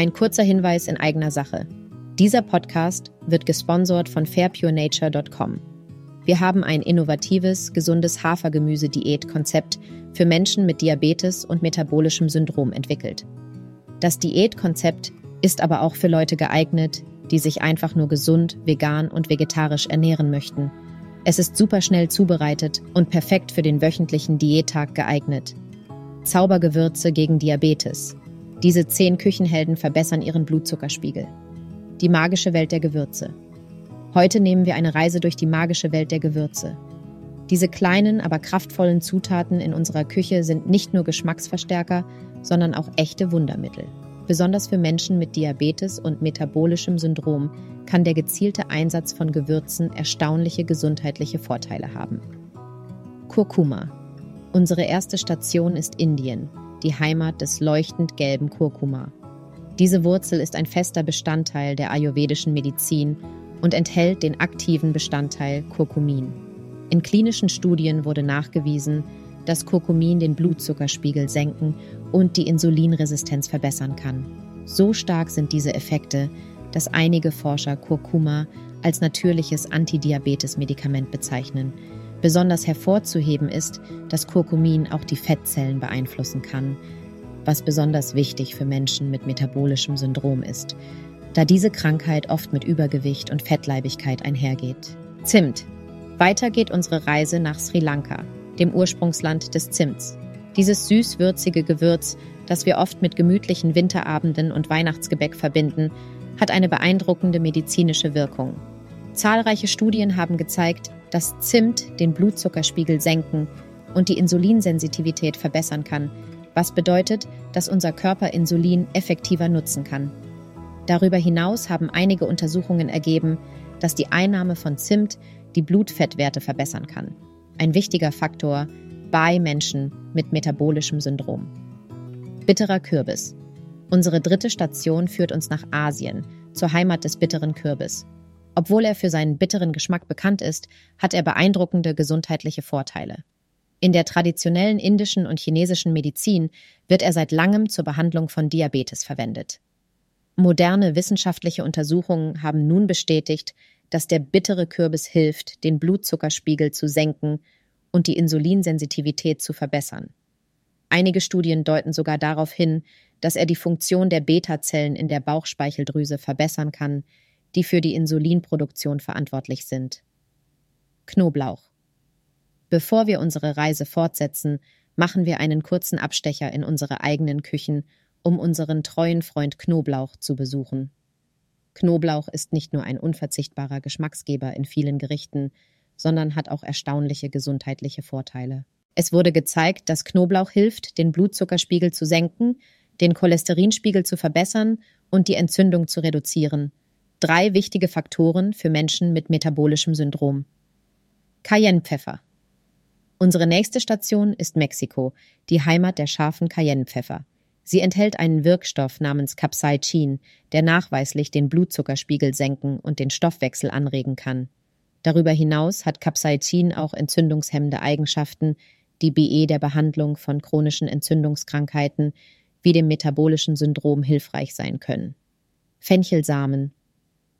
Ein kurzer Hinweis in eigener Sache. Dieser Podcast wird gesponsert von fairpurenature.com. Wir haben ein innovatives, gesundes Hafergemüse-Diät-Konzept für Menschen mit Diabetes und metabolischem Syndrom entwickelt. Das Diätkonzept ist aber auch für Leute geeignet, die sich einfach nur gesund, vegan und vegetarisch ernähren möchten. Es ist super schnell zubereitet und perfekt für den wöchentlichen Diättag geeignet. Zaubergewürze gegen Diabetes. Diese zehn Küchenhelden verbessern ihren Blutzuckerspiegel. Die magische Welt der Gewürze. Heute nehmen wir eine Reise durch die magische Welt der Gewürze. Diese kleinen, aber kraftvollen Zutaten in unserer Küche sind nicht nur Geschmacksverstärker, sondern auch echte Wundermittel. Besonders für Menschen mit Diabetes und metabolischem Syndrom kann der gezielte Einsatz von Gewürzen erstaunliche gesundheitliche Vorteile haben. Kurkuma. Unsere erste Station ist Indien, die Heimat des leuchtend gelben Kurkuma. Diese Wurzel ist ein fester Bestandteil der ayurvedischen Medizin und enthält den aktiven Bestandteil Kurkumin. In klinischen Studien wurde nachgewiesen, dass Kurkumin den Blutzuckerspiegel senken und die Insulinresistenz verbessern kann. So stark sind diese Effekte, dass einige Forscher Kurkuma als natürliches Antidiabetes-Medikament bezeichnen. Besonders hervorzuheben ist, dass Kurkumin auch die Fettzellen beeinflussen kann, was besonders wichtig für Menschen mit metabolischem Syndrom ist, da diese Krankheit oft mit Übergewicht und Fettleibigkeit einhergeht. Zimt. Weiter geht unsere Reise nach Sri Lanka, dem Ursprungsland des Zimts. Dieses süß-würzige Gewürz, das wir oft mit gemütlichen Winterabenden und Weihnachtsgebäck verbinden, hat eine beeindruckende medizinische Wirkung. Zahlreiche Studien haben gezeigt, dass Zimt den Blutzuckerspiegel senken und die Insulinsensitivität verbessern kann, was bedeutet, dass unser Körper Insulin effektiver nutzen kann. Darüber hinaus haben einige Untersuchungen ergeben, dass die Einnahme von Zimt die Blutfettwerte verbessern kann ein wichtiger Faktor bei Menschen mit metabolischem Syndrom. Bitterer Kürbis. Unsere dritte Station führt uns nach Asien, zur Heimat des bitteren Kürbis. Obwohl er für seinen bitteren Geschmack bekannt ist, hat er beeindruckende gesundheitliche Vorteile. In der traditionellen indischen und chinesischen Medizin wird er seit langem zur Behandlung von Diabetes verwendet. Moderne wissenschaftliche Untersuchungen haben nun bestätigt, dass der bittere Kürbis hilft, den Blutzuckerspiegel zu senken und die Insulinsensitivität zu verbessern. Einige Studien deuten sogar darauf hin, dass er die Funktion der Beta-Zellen in der Bauchspeicheldrüse verbessern kann, die für die Insulinproduktion verantwortlich sind. Knoblauch. Bevor wir unsere Reise fortsetzen, machen wir einen kurzen Abstecher in unsere eigenen Küchen, um unseren treuen Freund Knoblauch zu besuchen. Knoblauch ist nicht nur ein unverzichtbarer Geschmacksgeber in vielen Gerichten, sondern hat auch erstaunliche gesundheitliche Vorteile. Es wurde gezeigt, dass Knoblauch hilft, den Blutzuckerspiegel zu senken, den Cholesterinspiegel zu verbessern und die Entzündung zu reduzieren. Drei wichtige Faktoren für Menschen mit metabolischem Syndrom. Cayennepfeffer. Unsere nächste Station ist Mexiko, die Heimat der scharfen Cayennepfeffer. Sie enthält einen Wirkstoff namens Capsaicin, der nachweislich den Blutzuckerspiegel senken und den Stoffwechsel anregen kann. Darüber hinaus hat Capsaicin auch entzündungshemmende Eigenschaften, die BE der Behandlung von chronischen Entzündungskrankheiten wie dem metabolischen Syndrom hilfreich sein können. Fenchelsamen.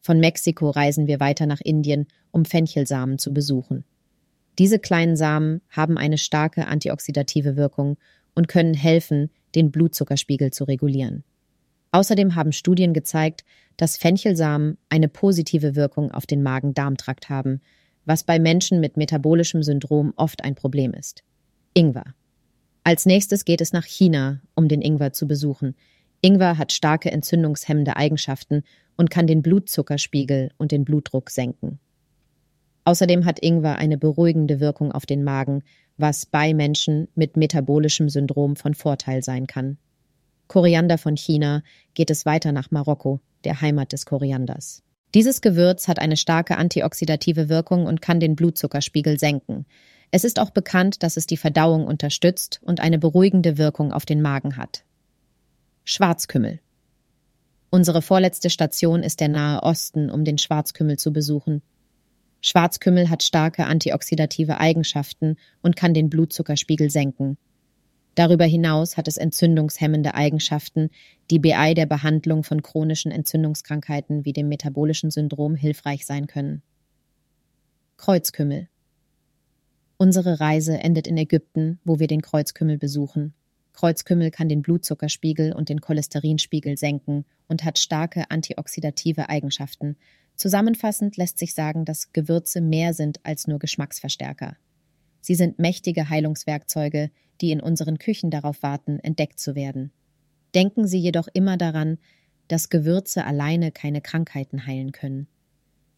Von Mexiko reisen wir weiter nach Indien, um Fenchelsamen zu besuchen. Diese kleinen Samen haben eine starke antioxidative Wirkung und können helfen, den Blutzuckerspiegel zu regulieren. Außerdem haben Studien gezeigt, dass Fenchelsamen eine positive Wirkung auf den Magen-Darm-Trakt haben, was bei Menschen mit metabolischem Syndrom oft ein Problem ist. Ingwer. Als nächstes geht es nach China, um den Ingwer zu besuchen. Ingwer hat starke entzündungshemmende Eigenschaften und kann den Blutzuckerspiegel und den Blutdruck senken. Außerdem hat Ingwer eine beruhigende Wirkung auf den Magen, was bei Menschen mit metabolischem Syndrom von Vorteil sein kann. Koriander von China geht es weiter nach Marokko, der Heimat des Korianders. Dieses Gewürz hat eine starke antioxidative Wirkung und kann den Blutzuckerspiegel senken. Es ist auch bekannt, dass es die Verdauung unterstützt und eine beruhigende Wirkung auf den Magen hat. Schwarzkümmel. Unsere vorletzte Station ist der Nahe Osten, um den Schwarzkümmel zu besuchen. Schwarzkümmel hat starke antioxidative Eigenschaften und kann den Blutzuckerspiegel senken. Darüber hinaus hat es entzündungshemmende Eigenschaften, die BI der Behandlung von chronischen Entzündungskrankheiten wie dem metabolischen Syndrom hilfreich sein können. Kreuzkümmel. Unsere Reise endet in Ägypten, wo wir den Kreuzkümmel besuchen. Kreuzkümmel kann den Blutzuckerspiegel und den Cholesterinspiegel senken und hat starke antioxidative Eigenschaften. Zusammenfassend lässt sich sagen, dass Gewürze mehr sind als nur Geschmacksverstärker. Sie sind mächtige Heilungswerkzeuge, die in unseren Küchen darauf warten, entdeckt zu werden. Denken Sie jedoch immer daran, dass Gewürze alleine keine Krankheiten heilen können.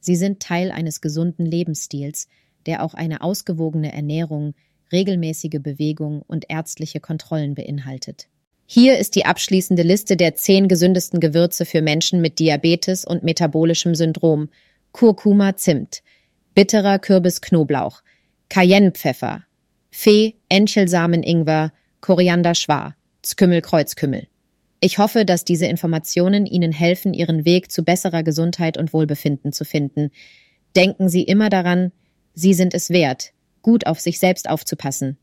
Sie sind Teil eines gesunden Lebensstils, der auch eine ausgewogene Ernährung, regelmäßige Bewegung und ärztliche Kontrollen beinhaltet. Hier ist die abschließende Liste der zehn gesündesten Gewürze für Menschen mit Diabetes und metabolischem Syndrom. Kurkuma Zimt, bitterer Kürbis Knoblauch, Cayennepfeffer, Fee, Enchelsamen Ingwer, Koriander Schwa, Skümmel Kreuzkümmel. Ich hoffe, dass diese Informationen Ihnen helfen, Ihren Weg zu besserer Gesundheit und Wohlbefinden zu finden. Denken Sie immer daran, Sie sind es wert, gut auf sich selbst aufzupassen.